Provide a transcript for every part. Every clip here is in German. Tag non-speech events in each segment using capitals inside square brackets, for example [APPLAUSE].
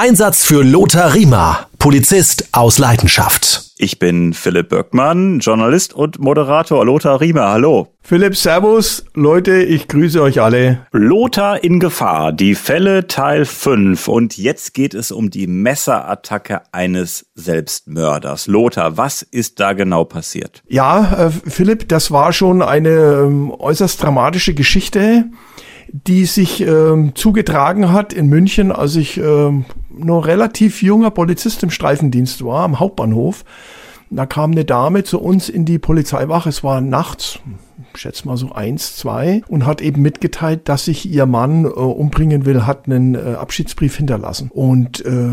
Einsatz für Lothar Riemer, Polizist aus Leidenschaft. Ich bin Philipp Böckmann, Journalist und Moderator Lothar Riemer. Hallo. Philipp, Servus. Leute, ich grüße euch alle. Lothar in Gefahr, die Fälle Teil 5. Und jetzt geht es um die Messerattacke eines Selbstmörders. Lothar, was ist da genau passiert? Ja, äh, Philipp, das war schon eine ähm, äußerst dramatische Geschichte die sich ähm, zugetragen hat in München, als ich ähm, noch relativ junger Polizist im Streifendienst war, am Hauptbahnhof. Da kam eine Dame zu uns in die Polizeiwache, es war nachts, schätze mal so eins, zwei, und hat eben mitgeteilt, dass sich ihr Mann äh, umbringen will, hat einen äh, Abschiedsbrief hinterlassen. Und äh,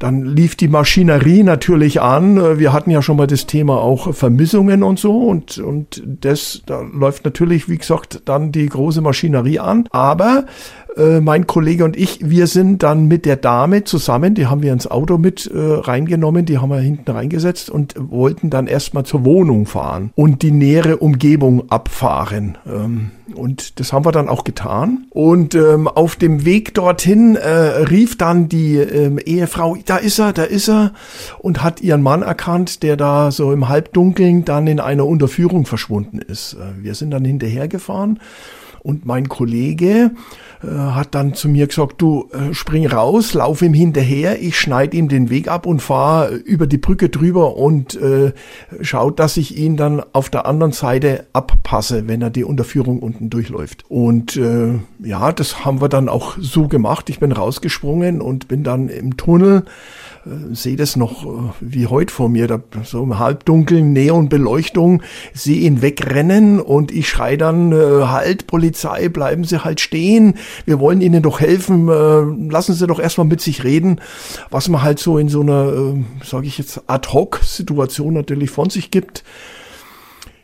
dann lief die Maschinerie natürlich an. Äh, wir hatten ja schon mal das Thema auch Vermissungen und so und, und das, da läuft natürlich, wie gesagt, dann die große Maschinerie an. Aber äh, mein Kollege und ich, wir sind dann mit der Dame zusammen, die haben wir ins Auto mit äh, reingenommen, die haben wir hinten reingesetzt und wollten dann erstmal zur Wohnung fahren und die nähere Umgebung abfahren. Ähm, und das haben wir dann auch getan. Und ähm, auf dem Weg dorthin äh, rief dann die ähm, Ehefrau, da ist er, da ist er, und hat ihren Mann erkannt, der da so im Halbdunkeln dann in einer Unterführung verschwunden ist. Äh, wir sind dann hinterhergefahren und mein Kollege hat dann zu mir gesagt, du äh, spring raus, lauf ihm hinterher, ich schneide ihm den Weg ab und fahr über die Brücke drüber und äh, schaut, dass ich ihn dann auf der anderen Seite abpasse, wenn er die Unterführung unten durchläuft. Und äh, ja, das haben wir dann auch so gemacht. Ich bin rausgesprungen und bin dann im Tunnel äh, sehe das noch äh, wie heute vor mir, da, so im halbdunkeln Neonbeleuchtung, sehe ihn wegrennen und ich schrei dann, äh, halt Polizei, bleiben Sie halt stehen, wir wollen Ihnen doch helfen, äh, lassen Sie doch erstmal mit sich reden, was man halt so in so einer, äh, sage ich jetzt, Ad-Hoc-Situation natürlich von sich gibt.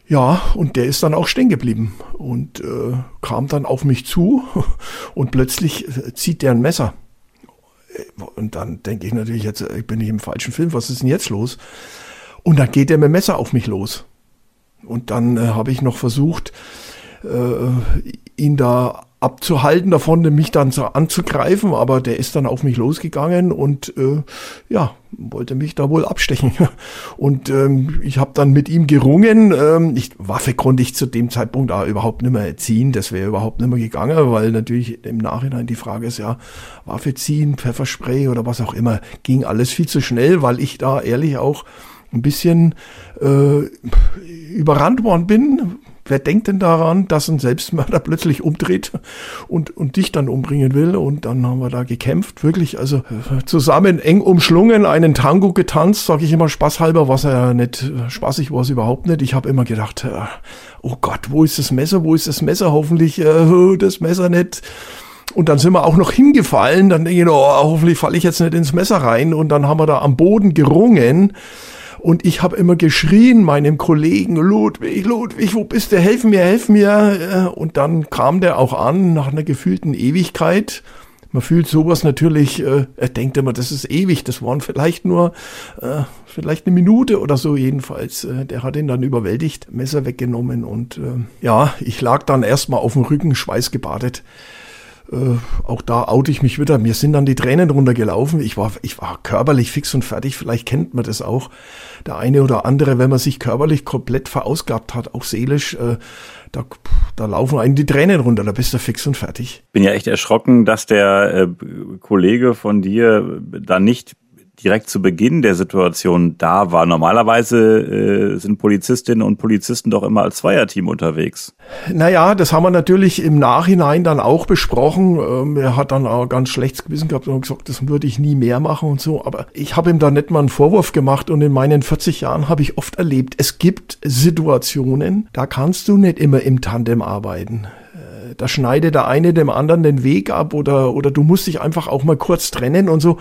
Ja, und der ist dann auch stehen geblieben und äh, kam dann auf mich zu [LAUGHS] und plötzlich äh, zieht der ein Messer. Und dann denke ich natürlich, jetzt ich bin ich im falschen Film, was ist denn jetzt los? Und dann geht er mit dem Messer auf mich los. Und dann äh, habe ich noch versucht, äh, ihn da abzuhalten davon, mich dann so anzugreifen, aber der ist dann auf mich losgegangen und äh, ja, wollte mich da wohl abstechen. [LAUGHS] Und ähm, ich habe dann mit ihm gerungen. Ähm, ich, Waffe konnte ich zu dem Zeitpunkt da überhaupt nicht mehr ziehen. Das wäre überhaupt nicht mehr gegangen, weil natürlich im Nachhinein die Frage ist ja, Waffe ziehen, Pfefferspray oder was auch immer, ging alles viel zu schnell, weil ich da ehrlich auch ein bisschen äh, überrannt worden bin, wer denkt denn daran, dass ein Selbstmörder [LAUGHS] plötzlich umdreht und, und dich dann umbringen will? Und dann haben wir da gekämpft, wirklich, also äh, zusammen eng umschlungen, einen Tango getanzt, sage ich immer spaßhalber, was ja nicht äh, spaßig war es überhaupt nicht. Ich habe immer gedacht, äh, oh Gott, wo ist das Messer, wo ist das Messer? Hoffentlich äh, [LAUGHS] das Messer nicht. Und dann sind wir auch noch hingefallen. Dann denke ich, oh, hoffentlich falle ich jetzt nicht ins Messer rein. Und dann haben wir da am Boden gerungen. Und ich habe immer geschrien meinem Kollegen, Ludwig, Ludwig, wo bist du? Helf mir, helf mir. Äh, und dann kam der auch an nach einer gefühlten Ewigkeit. Man fühlt sowas natürlich, äh, er denkt immer, das ist ewig, das waren vielleicht nur, äh, vielleicht eine Minute oder so jedenfalls. Äh, der hat ihn dann überwältigt, Messer weggenommen und äh, ja, ich lag dann erstmal auf dem Rücken, schweißgebadet. Äh, auch da oute ich mich wieder. Mir sind dann die Tränen runtergelaufen. Ich war, ich war körperlich fix und fertig. Vielleicht kennt man das auch. Der eine oder andere, wenn man sich körperlich komplett verausgabt hat, auch seelisch, äh, da, da laufen einem die Tränen runter. Da bist du fix und fertig. Bin ja echt erschrocken, dass der äh, Kollege von dir da nicht direkt zu Beginn der Situation da war. Normalerweise äh, sind Polizistinnen und Polizisten doch immer als Zweierteam unterwegs. Naja, das haben wir natürlich im Nachhinein dann auch besprochen. Ähm, er hat dann auch ganz schlechtes Gewissen gehabt und gesagt, das würde ich nie mehr machen und so. Aber ich habe ihm da nicht mal einen Vorwurf gemacht und in meinen 40 Jahren habe ich oft erlebt, es gibt Situationen, da kannst du nicht immer im Tandem arbeiten äh, da schneidet der eine dem anderen den Weg ab oder, oder du musst dich einfach auch mal kurz trennen und so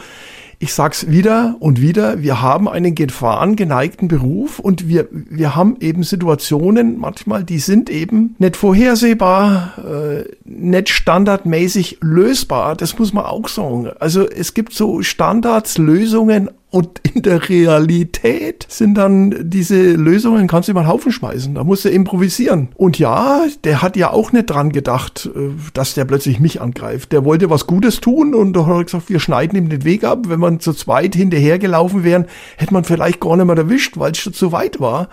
ich sag's wieder und wieder, wir haben einen gefahrengeneigten Beruf und wir, wir haben eben Situationen manchmal, die sind eben nicht vorhersehbar, äh, nicht standardmäßig lösbar. Das muss man auch sagen. Also es gibt so Standards, Lösungen Und in der Realität sind dann diese Lösungen, kannst du über den Haufen schmeißen. Da musst du improvisieren. Und ja, der hat ja auch nicht dran gedacht, äh, dass der plötzlich mich angreift. Der wollte was Gutes tun und da hat er gesagt, wir schneiden ihm den Weg ab. Wenn man zu zweit hinterhergelaufen wären, hätte man vielleicht gar nicht mehr erwischt, weil es schon zu weit war.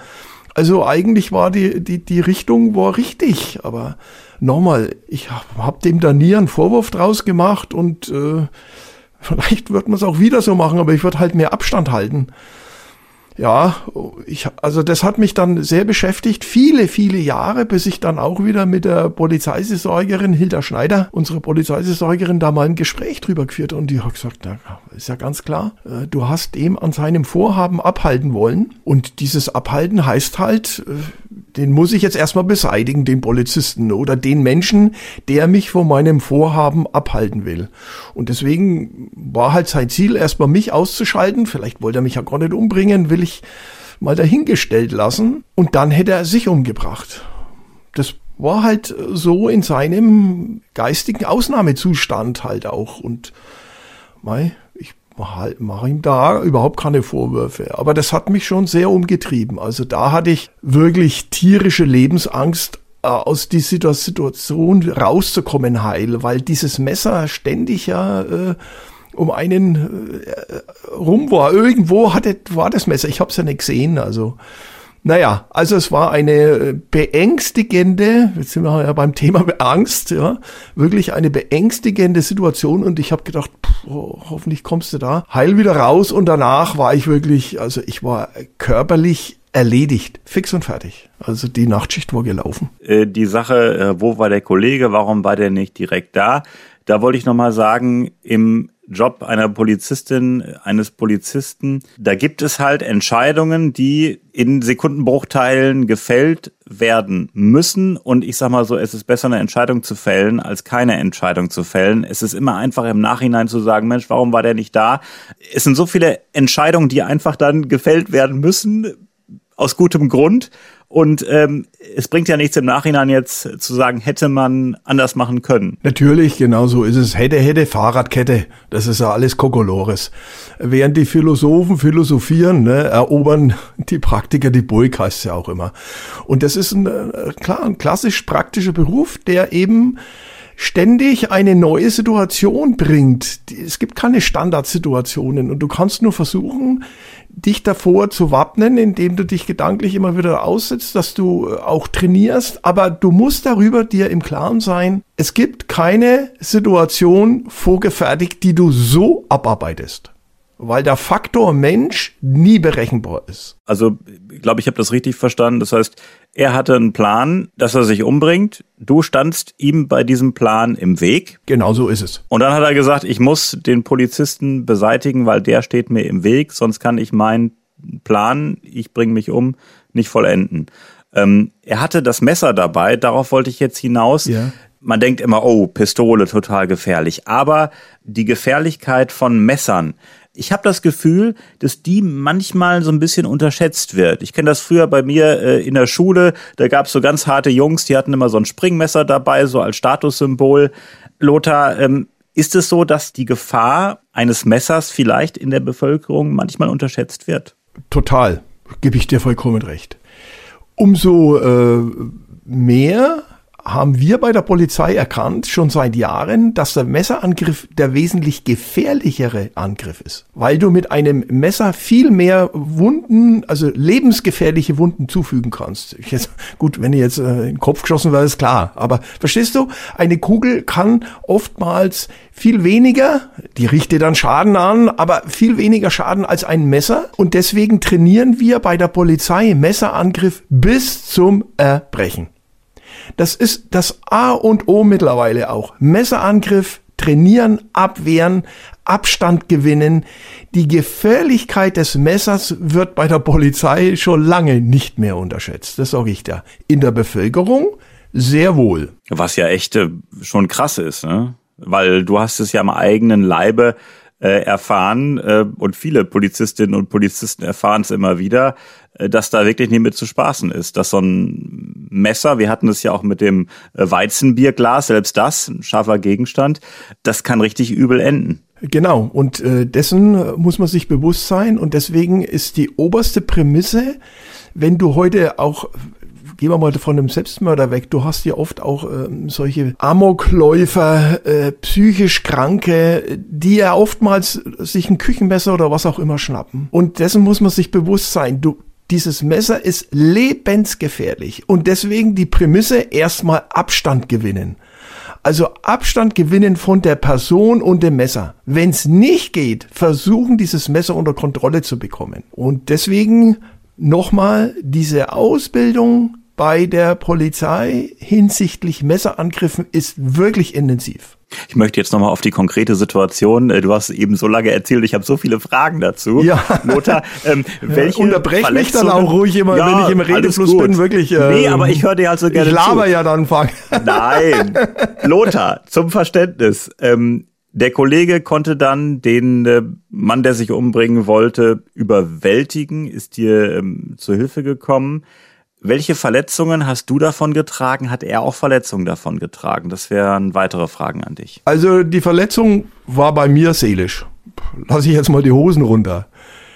Also eigentlich war die, die, die Richtung war richtig, aber nochmal, ich habe hab dem da nie einen Vorwurf draus gemacht und äh, vielleicht wird man es auch wieder so machen, aber ich würde halt mehr Abstand halten ja, ich, also das hat mich dann sehr beschäftigt, viele, viele Jahre, bis ich dann auch wieder mit der Polizeiseelsorgerin Hilda Schneider, unsere Polizeiseelsorgerin, da mal ein Gespräch drüber geführt und die hat gesagt, na, ist ja ganz klar, äh, du hast ihm an seinem Vorhaben abhalten wollen und dieses Abhalten heißt halt, äh, den muss ich jetzt erstmal beseitigen, den Polizisten oder den Menschen, der mich von meinem Vorhaben abhalten will. Und deswegen war halt sein Ziel, erstmal mich auszuschalten. Vielleicht wollte er mich ja gar nicht umbringen, will ich mal dahingestellt lassen. Und dann hätte er sich umgebracht. Das war halt so in seinem geistigen Ausnahmezustand halt auch. Und mei, halt, mache ihm da überhaupt keine Vorwürfe. Aber das hat mich schon sehr umgetrieben. Also da hatte ich wirklich tierische Lebensangst, äh, aus dieser Situation rauszukommen heil, weil dieses Messer ständig ja äh, um einen äh, rum war. Irgendwo hatte, war das Messer. Ich habe es ja nicht gesehen. Also naja, also es war eine beängstigende, jetzt sind wir ja beim Thema [LAUGHS] Angst, ja, wirklich eine beängstigende Situation und ich habe gedacht, pff, hoffentlich kommst du da heil wieder raus und danach war ich wirklich, also ich war körperlich erledigt, fix und fertig. Also die Nachtschicht war gelaufen. Äh, die Sache, äh, wo war der Kollege, warum war der nicht direkt da? Da wollte ich nochmal sagen, im Job einer Polizistin, eines Polizisten, da gibt es halt Entscheidungen, die in Sekundenbruchteilen gefällt werden müssen. Und ich sag mal so, es ist besser, eine Entscheidung zu fällen, als keine Entscheidung zu fällen. Es ist immer einfach im Nachhinein zu sagen, Mensch, warum war der nicht da? Es sind so viele Entscheidungen, die einfach dann gefällt werden müssen, aus gutem Grund. Und ähm, es bringt ja nichts im Nachhinein jetzt zu sagen, hätte man anders machen können. Natürlich, genau so ist es. Hätte, hätte, Fahrradkette. Das ist ja alles Kokolores. Während die Philosophen philosophieren, ne, erobern die Praktiker die Burg, heißt es ja auch immer. Und das ist ein, äh, klar, ein klassisch praktischer Beruf, der eben ständig eine neue Situation bringt. Es gibt keine Standardsituationen und du kannst nur versuchen, dich davor zu wappnen, indem du dich gedanklich immer wieder aussetzt, dass du äh, auch trainierst, aber du musst darüber dir im Klaren sein, es gibt keine Situation vorgefertigt, die du so abarbeitest weil der Faktor Mensch nie berechenbar ist. Also, ich glaube, ich habe das richtig verstanden. Das heißt, er hatte einen Plan, dass er sich umbringt. Du standst ihm bei diesem Plan im Weg. Genau so ist es. Und dann hat er gesagt, ich muss den Polizisten beseitigen, weil der steht mir im Weg, sonst kann ich meinen Plan, ich bringe mich um, nicht vollenden. Ähm, er hatte das Messer dabei, darauf wollte ich jetzt hinaus. Ja. Man denkt immer, oh, Pistole, total gefährlich. Aber die Gefährlichkeit von Messern, ich habe das Gefühl, dass die manchmal so ein bisschen unterschätzt wird. Ich kenne das früher bei mir äh, in der Schule, da gab es so ganz harte Jungs, die hatten immer so ein Springmesser dabei, so als Statussymbol. Lothar, ähm, ist es so, dass die Gefahr eines Messers vielleicht in der Bevölkerung manchmal unterschätzt wird? Total, gebe ich dir vollkommen recht. Umso äh, mehr haben wir bei der Polizei erkannt, schon seit Jahren, dass der Messerangriff der wesentlich gefährlichere Angriff ist. Weil du mit einem Messer viel mehr Wunden, also lebensgefährliche Wunden zufügen kannst. Jetzt, gut, wenn ihr jetzt äh, in den Kopf geschossen wäre, ist klar. Aber verstehst du, eine Kugel kann oftmals viel weniger, die richtet dann Schaden an, aber viel weniger Schaden als ein Messer. Und deswegen trainieren wir bei der Polizei Messerangriff bis zum Erbrechen. Das ist das A und O mittlerweile auch. Messerangriff, trainieren, abwehren, Abstand gewinnen. Die Gefährlichkeit des Messers wird bei der Polizei schon lange nicht mehr unterschätzt. Das sage ich da. In der Bevölkerung sehr wohl. Was ja echt äh, schon krass ist, ne? Weil du hast es ja am eigenen Leibe äh, erfahren äh, und viele Polizistinnen und Polizisten erfahren es immer wieder, äh, dass da wirklich nicht mit zu spaßen ist. Dass so ein Messer, wir hatten es ja auch mit dem äh, Weizenbierglas, selbst das, ein scharfer Gegenstand, das kann richtig übel enden. Genau, und äh, dessen muss man sich bewusst sein und deswegen ist die oberste Prämisse, wenn du heute auch gehen wir mal von einem Selbstmörder weg. Du hast ja oft auch ähm, solche Amokläufer, äh, psychisch Kranke, die ja oftmals sich ein Küchenmesser oder was auch immer schnappen. Und dessen muss man sich bewusst sein. Du, dieses Messer ist lebensgefährlich. Und deswegen die Prämisse erstmal Abstand gewinnen. Also Abstand gewinnen von der Person und dem Messer. Wenn es nicht geht, versuchen dieses Messer unter Kontrolle zu bekommen. Und deswegen nochmal diese Ausbildung bei der Polizei hinsichtlich Messerangriffen ist wirklich intensiv. Ich möchte jetzt nochmal auf die konkrete Situation. Äh, du hast eben so lange erzählt, ich habe so viele Fragen dazu. Ja. Lothar, ähm, [LAUGHS] welche ja, unterbrech mich dann auch ruhig immer, ja, wenn ich im Redefluss bin, wirklich. Ähm, nee, aber ich höre dir also gerne Ich laber zu. ja dann, Fang. [LAUGHS] Nein. Lothar, zum Verständnis. Ähm, der Kollege konnte dann den äh, Mann, der sich umbringen wollte, überwältigen, ist dir ähm, zur Hilfe gekommen. Welche Verletzungen hast du davon getragen? Hat er auch Verletzungen davon getragen? Das wären weitere Fragen an dich. Also die Verletzung war bei mir seelisch. Lass ich jetzt mal die Hosen runter.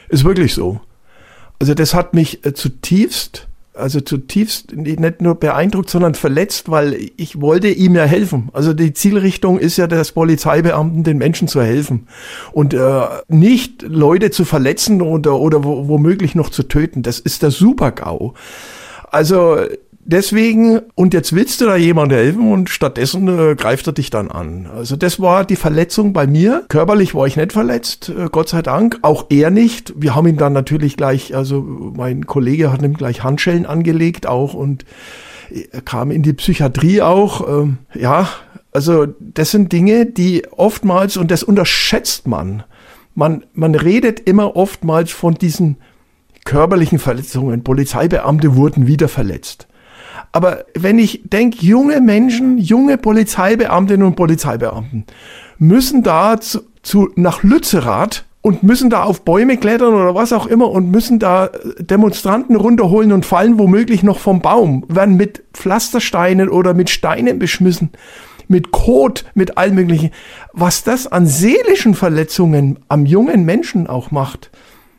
Ist wirklich so. Also das hat mich äh, zutiefst, also zutiefst nicht nur beeindruckt, sondern verletzt, weil ich wollte ihm ja helfen. Also die Zielrichtung ist ja des Polizeibeamten, den Menschen zu helfen und äh, nicht Leute zu verletzen oder, oder womöglich noch zu töten. Das ist der Super-GAU. Also deswegen, und jetzt willst du da jemand helfen und stattdessen äh, greift er dich dann an. Also das war die Verletzung bei mir. Körperlich war ich nicht verletzt, äh, Gott sei Dank. Auch er nicht. Wir haben ihn dann natürlich gleich, also mein Kollege hat ihm gleich Handschellen angelegt auch und er kam in die Psychiatrie auch. Ähm, ja, also das sind Dinge, die oftmals, und das unterschätzt man, man, man redet immer oftmals von diesen körperlichen Verletzungen. Polizeibeamte wurden wieder verletzt. Aber wenn ich denke, junge Menschen, junge Polizeibeamtinnen und Polizeibeamten müssen da zu, zu, nach Lützerath und müssen da auf Bäume klettern oder was auch immer und müssen da Demonstranten runterholen und fallen womöglich noch vom Baum, werden mit Pflastersteinen oder mit Steinen beschmissen, mit Kot, mit allem möglichen. Was das an seelischen Verletzungen am jungen Menschen auch macht,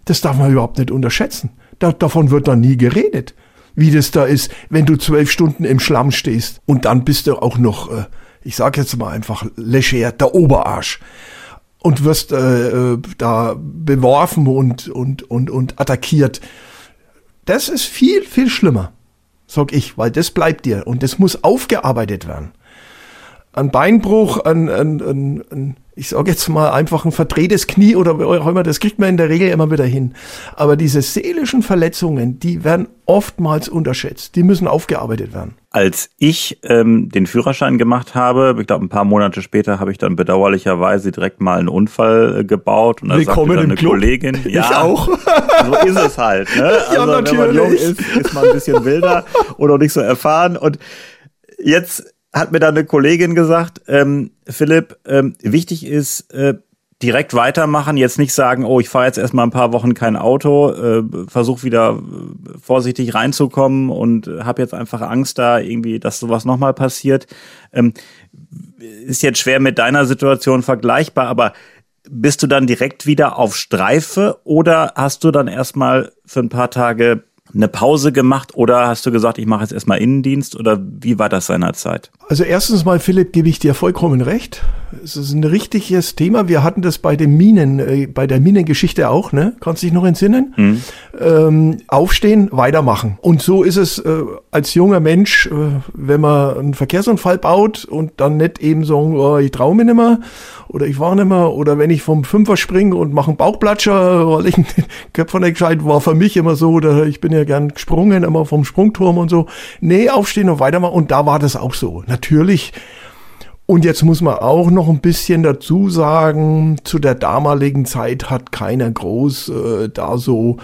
das darf man überhaupt nicht unterschätzen. Da, davon wird da nie geredet, wie das da ist, wenn du zwölf Stunden im Schlamm stehst und dann bist du auch noch, äh, ich sag jetzt mal einfach leger, der Oberarsch und wirst äh, äh, da beworfen und, und, und, und attackiert. Das ist viel, viel schlimmer, sag ich, weil das bleibt dir und das muss aufgearbeitet werden. Ein Beinbruch, ein, ein, ein, ein ich sage jetzt mal einfach ein verdrehtes Knie oder auch immer, das kriegt man in der Regel immer wieder hin. Aber diese seelischen Verletzungen, die werden oftmals unterschätzt. Die müssen aufgearbeitet werden. Als ich ähm, den Führerschein gemacht habe, ich glaube ein paar Monate später, habe ich dann bedauerlicherweise direkt mal einen Unfall äh, gebaut und da Willkommen sagte dann eine Club. Kollegin, ja, ich auch. [LAUGHS] so ist es halt. Ne? Also, ja, natürlich. Wenn man jung ist, ist man ein bisschen wilder oder nicht so erfahren und jetzt hat mir da eine Kollegin gesagt, ähm, Philipp, ähm, wichtig ist, äh, direkt weitermachen, jetzt nicht sagen, oh, ich fahre jetzt erstmal ein paar Wochen kein Auto, äh, versuch wieder äh, vorsichtig reinzukommen und habe jetzt einfach Angst da irgendwie, dass sowas nochmal passiert. Ähm, ist jetzt schwer mit deiner Situation vergleichbar, aber bist du dann direkt wieder auf Streife oder hast du dann erstmal für ein paar Tage eine Pause gemacht oder hast du gesagt, ich mache jetzt erstmal Innendienst oder wie war das seinerzeit? Also erstens mal, Philipp, gebe ich dir vollkommen recht. Es ist ein richtiges Thema. Wir hatten das bei den Minen, äh, bei der Minengeschichte auch, ne? Kannst dich noch entsinnen? Mhm. Ähm, aufstehen, weitermachen. Und so ist es äh, als junger Mensch, äh, wenn man einen Verkehrsunfall baut und dann nicht eben sagen, oh, ich traue mir nicht mehr oder ich war nicht mehr oder wenn ich vom Fünfer springe und mache einen Bauchplatscher, [LAUGHS] weil ich einen Köpfer nicht gescheit war für mich immer so, oder ich bin ja gern gesprungen, immer vom Sprungturm und so. Nee, aufstehen und weitermachen. Und da war das auch so. Natürlich und jetzt muss man auch noch ein bisschen dazu sagen, zu der damaligen Zeit hat keiner groß äh, da so,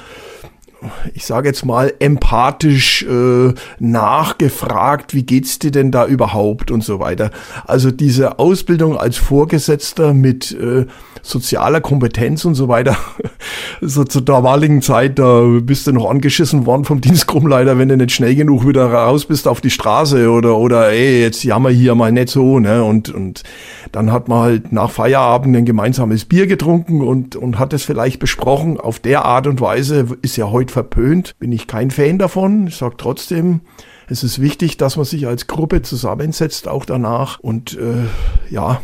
ich sage jetzt mal, empathisch äh, nachgefragt, wie geht's dir denn da überhaupt und so weiter. Also diese Ausbildung als Vorgesetzter mit äh, sozialer Kompetenz und so weiter [LAUGHS] so zur damaligen Zeit, da bist du noch angeschissen worden vom Dienstgruppenleiter, wenn du nicht schnell genug wieder raus bist auf die Straße oder, oder ey, jetzt jammer hier mal nicht so, ne? Und, und dann hat man halt nach Feierabend ein gemeinsames Bier getrunken und, und hat es vielleicht besprochen. Auf der Art und Weise ist ja heute verpönt. Bin ich kein Fan davon. Ich sag trotzdem, es ist wichtig, dass man sich als Gruppe zusammensetzt, auch danach. Und äh, ja,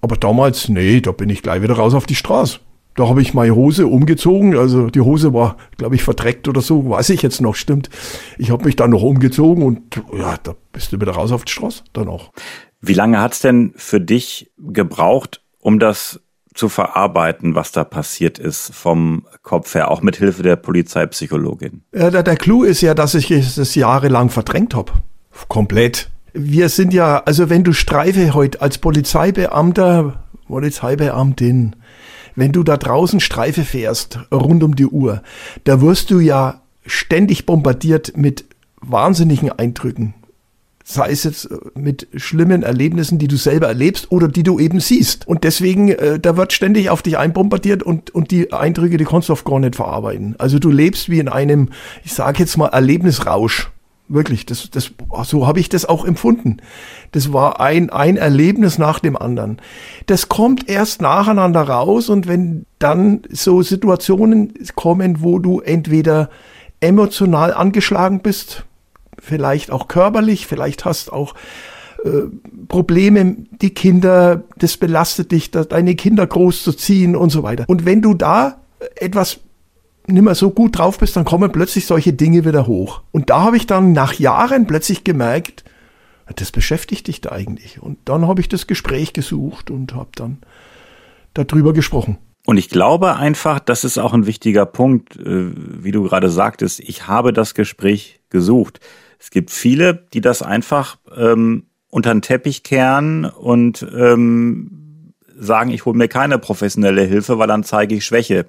aber damals, nee, da bin ich gleich wieder raus auf die Straße. Da habe ich meine Hose umgezogen. Also die Hose war, glaube ich, verdreckt oder so, weiß ich jetzt noch, stimmt. Ich habe mich dann noch umgezogen und ja, da bist du wieder raus auf die Straße dann auch. Wie lange hat's denn für dich gebraucht, um das zu verarbeiten, was da passiert ist vom Kopf her, auch mit Hilfe der Polizeipsychologin? Ja, der, der Clou ist ja, dass ich es jahrelang verdrängt habe. Komplett. Wir sind ja, also wenn du Streife heute als Polizeibeamter, Polizeibeamtin, wenn du da draußen Streife fährst, rund um die Uhr, da wirst du ja ständig bombardiert mit wahnsinnigen Eindrücken. Sei es jetzt äh, mit schlimmen Erlebnissen, die du selber erlebst oder die du eben siehst. Und deswegen, äh, da wird ständig auf dich einbombardiert und, und die Eindrücke, die kannst du oft gar nicht verarbeiten. Also du lebst wie in einem, ich sage jetzt mal, Erlebnisrausch. Wirklich, das, das, so habe ich das auch empfunden. Das war ein, ein Erlebnis nach dem anderen. Das kommt erst nacheinander raus und wenn dann so Situationen kommen, wo du entweder emotional angeschlagen bist, vielleicht auch körperlich, vielleicht hast auch äh, Probleme, die Kinder, das belastet dich, deine Kinder groß zu ziehen und so weiter. Und wenn du da etwas nicht mehr so gut drauf bist, dann kommen plötzlich solche Dinge wieder hoch. Und da habe ich dann nach Jahren plötzlich gemerkt, das beschäftigt dich da eigentlich. Und dann habe ich das Gespräch gesucht und habe dann darüber gesprochen. Und ich glaube einfach, das ist auch ein wichtiger Punkt, äh, wie du gerade sagtest, ich habe das Gespräch gesucht. Es gibt viele, die das einfach ähm, unter den Teppich kehren und ähm, sagen, ich hole mir keine professionelle Hilfe, weil dann zeige ich Schwäche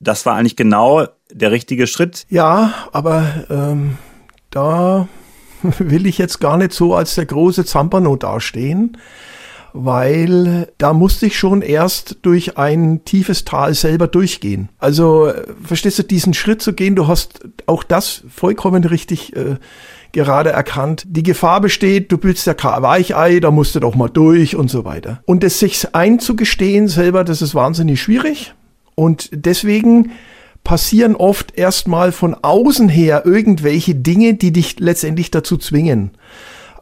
das war eigentlich genau der richtige Schritt. Ja, aber ähm, da [LAUGHS] will ich jetzt gar nicht so als der große Zampano dastehen, weil da musste ich schon erst durch ein tiefes Tal selber durchgehen. Also verstehst du, diesen Schritt zu gehen, du hast auch das vollkommen richtig äh, gerade erkannt. Die Gefahr besteht, du bist ja kein Weichei, da musst du doch mal durch und so weiter. Und es sich einzugestehen selber, das ist wahnsinnig schwierig. Und deswegen passieren oft erstmal von außen her irgendwelche Dinge, die dich letztendlich dazu zwingen.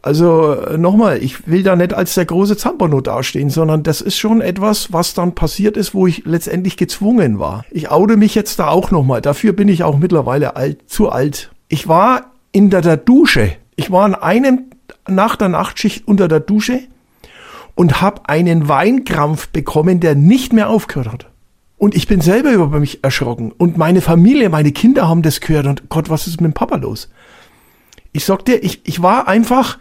Also äh, nochmal, ich will da nicht als der große Zampano dastehen, sondern das ist schon etwas, was dann passiert ist, wo ich letztendlich gezwungen war. Ich aude mich jetzt da auch nochmal. Dafür bin ich auch mittlerweile alt, zu alt. Ich war in der, der Dusche. Ich war an einem nach der Nachtschicht unter der Dusche und habe einen Weinkrampf bekommen, der nicht mehr aufgehört hat. Und ich bin selber über mich erschrocken. Und meine Familie, meine Kinder haben das gehört. Und Gott, was ist mit dem Papa los? Ich sag dir, ich, ich war einfach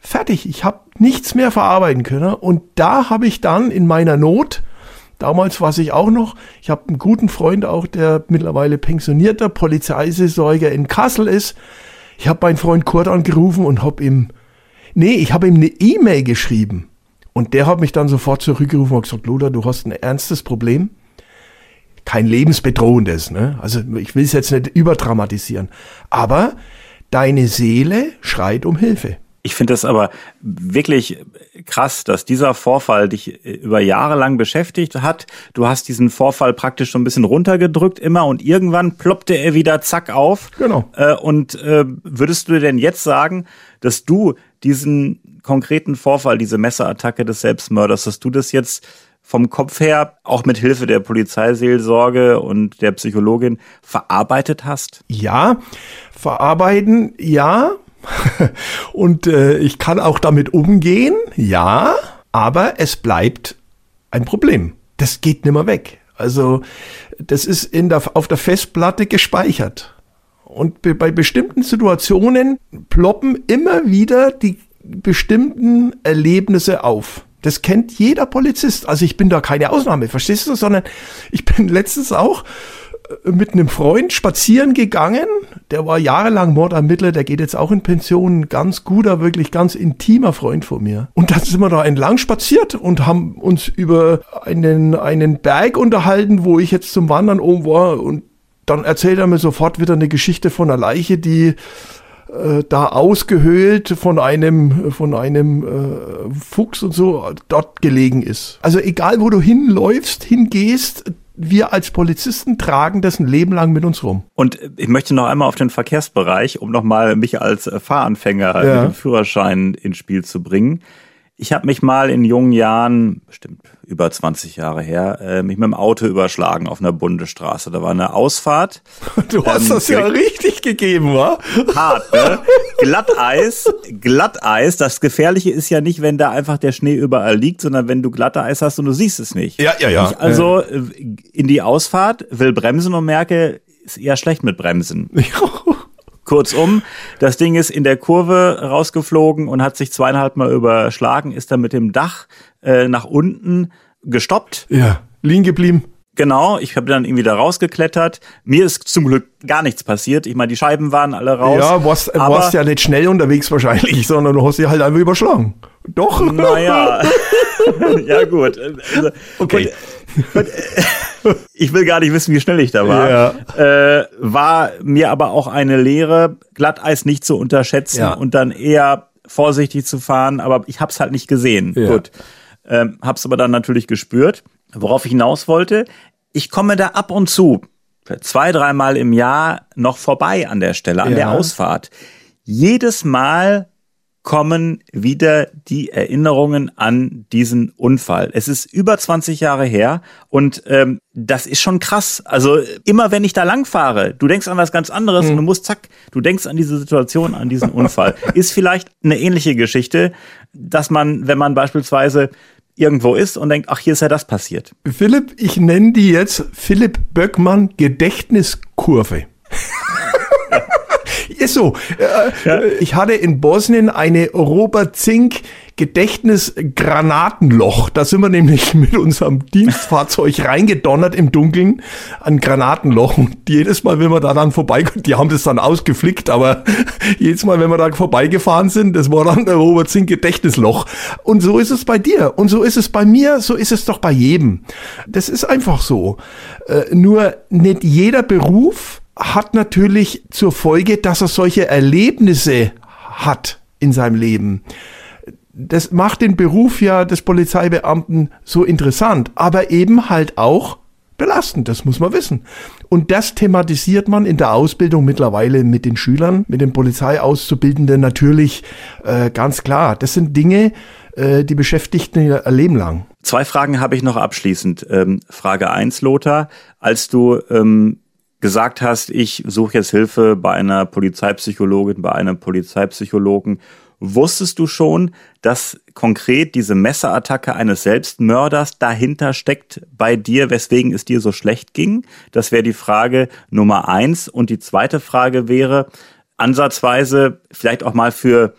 fertig. Ich habe nichts mehr verarbeiten können. Und da habe ich dann in meiner Not, damals war ich auch noch, ich habe einen guten Freund auch, der mittlerweile pensionierter Polizeiseelsorger in Kassel ist. Ich habe meinen Freund Kurt angerufen und habe ihm, nee, ich habe ihm eine E-Mail geschrieben. Und der hat mich dann sofort zurückgerufen und gesagt, Lothar, du hast ein ernstes Problem kein lebensbedrohendes. Ne? Also ich will es jetzt nicht überdramatisieren. Aber deine Seele schreit um Hilfe. Ich finde es aber wirklich krass, dass dieser Vorfall dich äh, über Jahre lang beschäftigt hat. Du hast diesen Vorfall praktisch so ein bisschen runtergedrückt immer und irgendwann ploppte er wieder zack auf. Genau. Äh, und äh, würdest du denn jetzt sagen, dass du diesen konkreten Vorfall, diese Messerattacke des Selbstmörders, dass du das jetzt vom Kopf her, auch mit Hilfe der Polizeiseelsorge und der Psychologin, verarbeitet hast? Ja, verarbeiten, ja. [LAUGHS] und äh, ich kann auch damit umgehen, ja, aber es bleibt ein Problem. Das geht nimmer weg. Also das ist in der, auf der Festplatte gespeichert. Und bei bestimmten Situationen ploppen immer wieder die bestimmten Erlebnisse auf. Das kennt jeder Polizist. Also ich bin da keine Ausnahme, verstehst du? Sondern ich bin letztens auch mit einem Freund spazieren gegangen. Der war jahrelang Mordermittler, der geht jetzt auch in Pension. Ganz guter, wirklich ganz intimer Freund von mir. Und dann sind wir da entlang spaziert und haben uns über einen, einen Berg unterhalten, wo ich jetzt zum Wandern oben war. Und dann erzählt er mir sofort wieder eine Geschichte von einer Leiche, die äh, da ausgehöhlt von einem von einem äh, Fuchs und so dort gelegen ist. Also egal wo du hinläufst, hingehst, wir als Polizisten tragen das ein Leben lang mit uns rum. Und ich möchte noch einmal auf den Verkehrsbereich, um nochmal mich als Fahranfänger ja. mit dem Führerschein ins Spiel zu bringen. Ich habe mich mal in jungen Jahren, bestimmt über 20 Jahre her, äh, mich mit dem Auto überschlagen auf einer Bundesstraße. Da war eine Ausfahrt. [LAUGHS] Du hast ähm, das ja richtig gegeben, wa? Hart, ne? Glatteis, Glatteis. Das Gefährliche ist ja nicht, wenn da einfach der Schnee überall liegt, sondern wenn du Glatteis hast und du siehst es nicht. Ja, ja, ja. Ich also äh, in die Ausfahrt, will bremsen und merke, ist eher schlecht mit Bremsen. [LAUGHS] Kurzum, das Ding ist in der Kurve rausgeflogen und hat sich zweieinhalb Mal überschlagen, ist dann mit dem Dach äh, nach unten gestoppt. Ja, liegen geblieben. Genau, ich habe dann irgendwie da rausgeklettert. Mir ist zum Glück gar nichts passiert. Ich meine, die Scheiben waren alle raus. Ja, warst, warst ja nicht schnell unterwegs wahrscheinlich, [LAUGHS] sondern du hast sie halt einfach überschlagen. Doch. Naja. [LAUGHS] [LAUGHS] ja, gut. Also, okay. Und, und, ich will gar nicht wissen, wie schnell ich da war. Ja. Äh, war mir aber auch eine Lehre, Glatteis nicht zu unterschätzen ja. und dann eher vorsichtig zu fahren, aber ich hab's halt nicht gesehen. Ja. Gut. Ähm, hab's aber dann natürlich gespürt. Worauf ich hinaus wollte, ich komme da ab und zu zwei, dreimal im Jahr noch vorbei an der Stelle, an der Ausfahrt. Jedes Mal kommen wieder die Erinnerungen an diesen Unfall. Es ist über 20 Jahre her und ähm, das ist schon krass. Also immer wenn ich da lang fahre, du denkst an was ganz anderes mhm. und du musst zack, du denkst an diese Situation, an diesen Unfall. [LAUGHS] ist vielleicht eine ähnliche Geschichte, dass man, wenn man beispielsweise irgendwo ist und denkt, ach, hier ist ja das passiert. Philipp, ich nenne die jetzt Philipp Böckmann Gedächtniskurve. [LAUGHS] Ist so. Äh, ja. Ich hatte in Bosnien eine Robert Zink Gedächtnisgranatenloch. Da sind wir nämlich [LAUGHS] mit unserem Dienstfahrzeug reingedonnert im Dunkeln. Ein Granatenloch. Und jedes Mal, wenn wir da dann vorbeikommen, die haben das dann ausgeflickt, aber [LAUGHS] jedes Mal, wenn wir da vorbeigefahren sind, das war dann der Robert Zink Gedächtnisloch. Und so ist es bei dir. Und so ist es bei mir. So ist es doch bei jedem. Das ist einfach so. Äh, nur nicht jeder Beruf hat natürlich zur Folge, dass er solche Erlebnisse hat in seinem Leben. Das macht den Beruf ja des Polizeibeamten so interessant, aber eben halt auch belastend, das muss man wissen. Und das thematisiert man in der Ausbildung mittlerweile mit den Schülern, mit den Polizeiauszubildenden natürlich äh, ganz klar. Das sind Dinge, äh, die Beschäftigten ihr Leben lang. Zwei Fragen habe ich noch abschließend. Ähm, Frage eins, Lothar, als du ähm, gesagt hast, ich suche jetzt Hilfe bei einer Polizeipsychologin, bei einem Polizeipsychologen, wusstest du schon, dass konkret diese Messerattacke eines Selbstmörders dahinter steckt bei dir, weswegen es dir so schlecht ging? Das wäre die Frage Nummer eins. Und die zweite Frage wäre, ansatzweise vielleicht auch mal für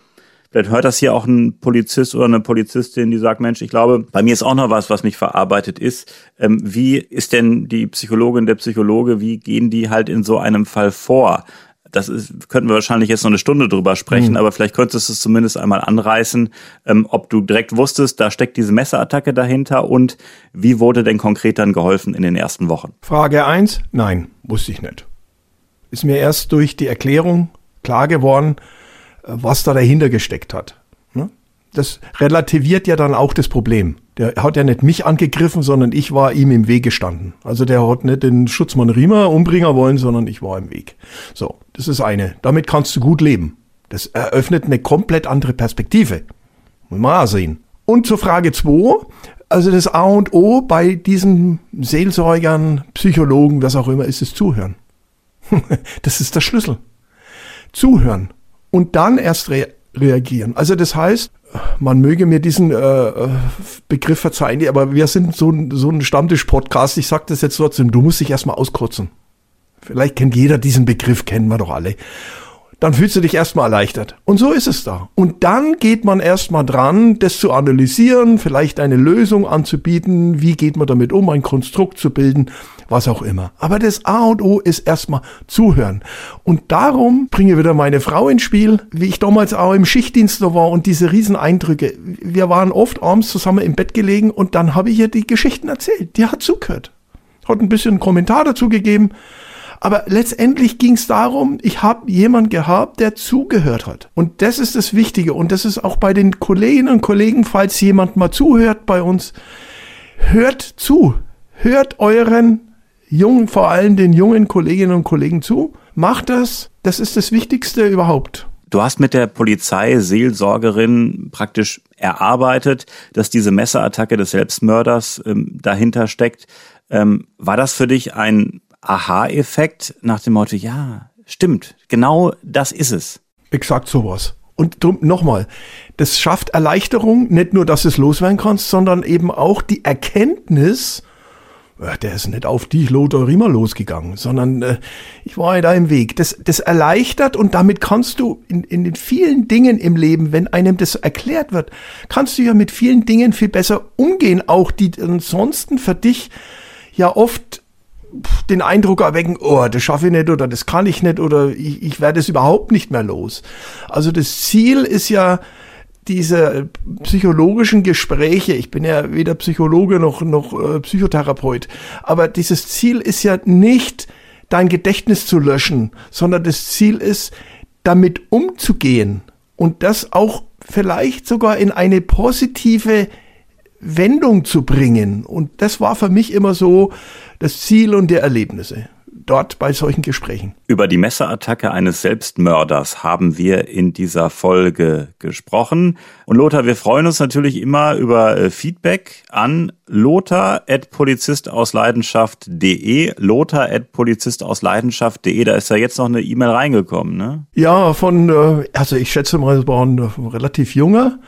Vielleicht hört das hier auch ein Polizist oder eine Polizistin, die sagt, Mensch, ich glaube, bei mir ist auch noch was, was nicht verarbeitet ist. Ähm, wie ist denn die Psychologin, der Psychologe, wie gehen die halt in so einem Fall vor? Das ist, könnten wir wahrscheinlich jetzt noch eine Stunde drüber sprechen, mhm. aber vielleicht könntest du es zumindest einmal anreißen, ähm, ob du direkt wusstest, da steckt diese Messerattacke dahinter und wie wurde denn konkret dann geholfen in den ersten Wochen? Frage eins: Nein, wusste ich nicht. Ist mir erst durch die Erklärung klar geworden, was da dahinter gesteckt hat. Ne? Das relativiert ja dann auch das Problem. Der hat ja nicht mich angegriffen, sondern ich war ihm im Weg gestanden. Also der hat nicht den Schutzmann Riemer umbringen wollen, sondern ich war im Weg. So, das ist eine. Damit kannst du gut leben. Das eröffnet eine komplett andere Perspektive. Auch sehen. Und zur Frage zwei. Also das A und O bei diesen Seelsorgern, Psychologen, was auch immer, ist das Zuhören. [LAUGHS] das ist der Schlüssel. Zuhören und dann erst re reagieren. Also das heißt, man möge mir diesen äh, Begriff verzeihen, aber wir sind so, so ein Stammtisch-Podcast. Ich sage das jetzt trotzdem, du musst dich erstmal auskotzen. Vielleicht kennt jeder diesen Begriff, kennen wir doch alle. Dann fühlst du dich erstmal erleichtert. Und so ist es da. Und dann geht man erstmal dran, das zu analysieren, vielleicht eine Lösung anzubieten, wie geht man damit um, ein Konstrukt zu bilden, was auch immer. Aber das A und O ist erstmal zuhören. Und darum bringe wieder meine Frau ins Spiel, wie ich damals auch im Schichtdienst da war und diese riesen Eindrücke. Wir waren oft abends zusammen im Bett gelegen und dann habe ich ihr die Geschichten erzählt. Die hat zugehört. Hat ein bisschen einen Kommentar dazu gegeben. Aber letztendlich ging es darum, ich habe jemand gehabt, der zugehört hat. Und das ist das Wichtige. Und das ist auch bei den Kolleginnen und Kollegen, falls jemand mal zuhört bei uns, hört zu. Hört euren jungen, vor allem den jungen Kolleginnen und Kollegen zu. Macht das. Das ist das Wichtigste überhaupt. Du hast mit der Polizei Seelsorgerin praktisch erarbeitet, dass diese Messerattacke des Selbstmörders ähm, dahinter steckt. Ähm, war das für dich ein Aha-Effekt nach dem Motto, ja, stimmt, genau das ist es. Exakt sowas. Und drum, nochmal, das schafft Erleichterung, nicht nur, dass du es loswerden kannst, sondern eben auch die Erkenntnis, äh, der ist nicht auf dich, Lothar Riemer, losgegangen, sondern äh, ich war ja da im Weg. Das, das erleichtert und damit kannst du in, in den vielen Dingen im Leben, wenn einem das erklärt wird, kannst du ja mit vielen Dingen viel besser umgehen, auch die ansonsten für dich ja oft den Eindruck erwecken, oh, das schaffe ich nicht oder das kann ich nicht oder ich, ich werde es überhaupt nicht mehr los. Also das Ziel ist ja, diese psychologischen Gespräche, ich bin ja weder Psychologe noch, noch äh, Psychotherapeut, aber dieses Ziel ist ja nicht, dein Gedächtnis zu löschen, sondern das Ziel ist, damit umzugehen und das auch vielleicht sogar in eine positive Wendung zu bringen. Und das war für mich immer so das Ziel und die Erlebnisse dort bei solchen Gesprächen. Über die Messerattacke eines Selbstmörders haben wir in dieser Folge gesprochen. Und Lothar, wir freuen uns natürlich immer über äh, Feedback an lothar.polizistausleidenschaft.de lothar.polizistausleidenschaft.de Da ist ja jetzt noch eine E-Mail reingekommen, ne? Ja, von, äh, also ich schätze mal, es war ein relativ junger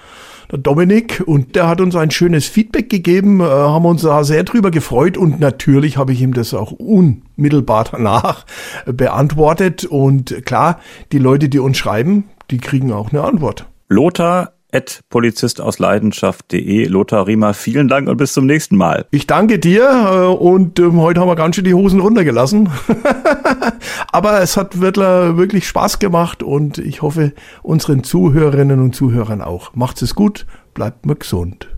der Dominik, und der hat uns ein schönes Feedback gegeben, äh, haben uns da sehr drüber gefreut und natürlich habe ich ihm das auch unmittelbar danach beantwortet und klar, die Leute, die uns schreiben, die kriegen auch eine Antwort. Lothar at polizistausleidenschaft.de. Lothar Riemer, vielen Dank und bis zum nächsten Mal. Ich danke dir äh, und ähm, heute haben wir ganz schön die Hosen runtergelassen. [LAUGHS] Aber es hat wirklich Spaß gemacht und ich hoffe unseren Zuhörerinnen und Zuhörern auch. Macht's es gut, bleibt mir gesund.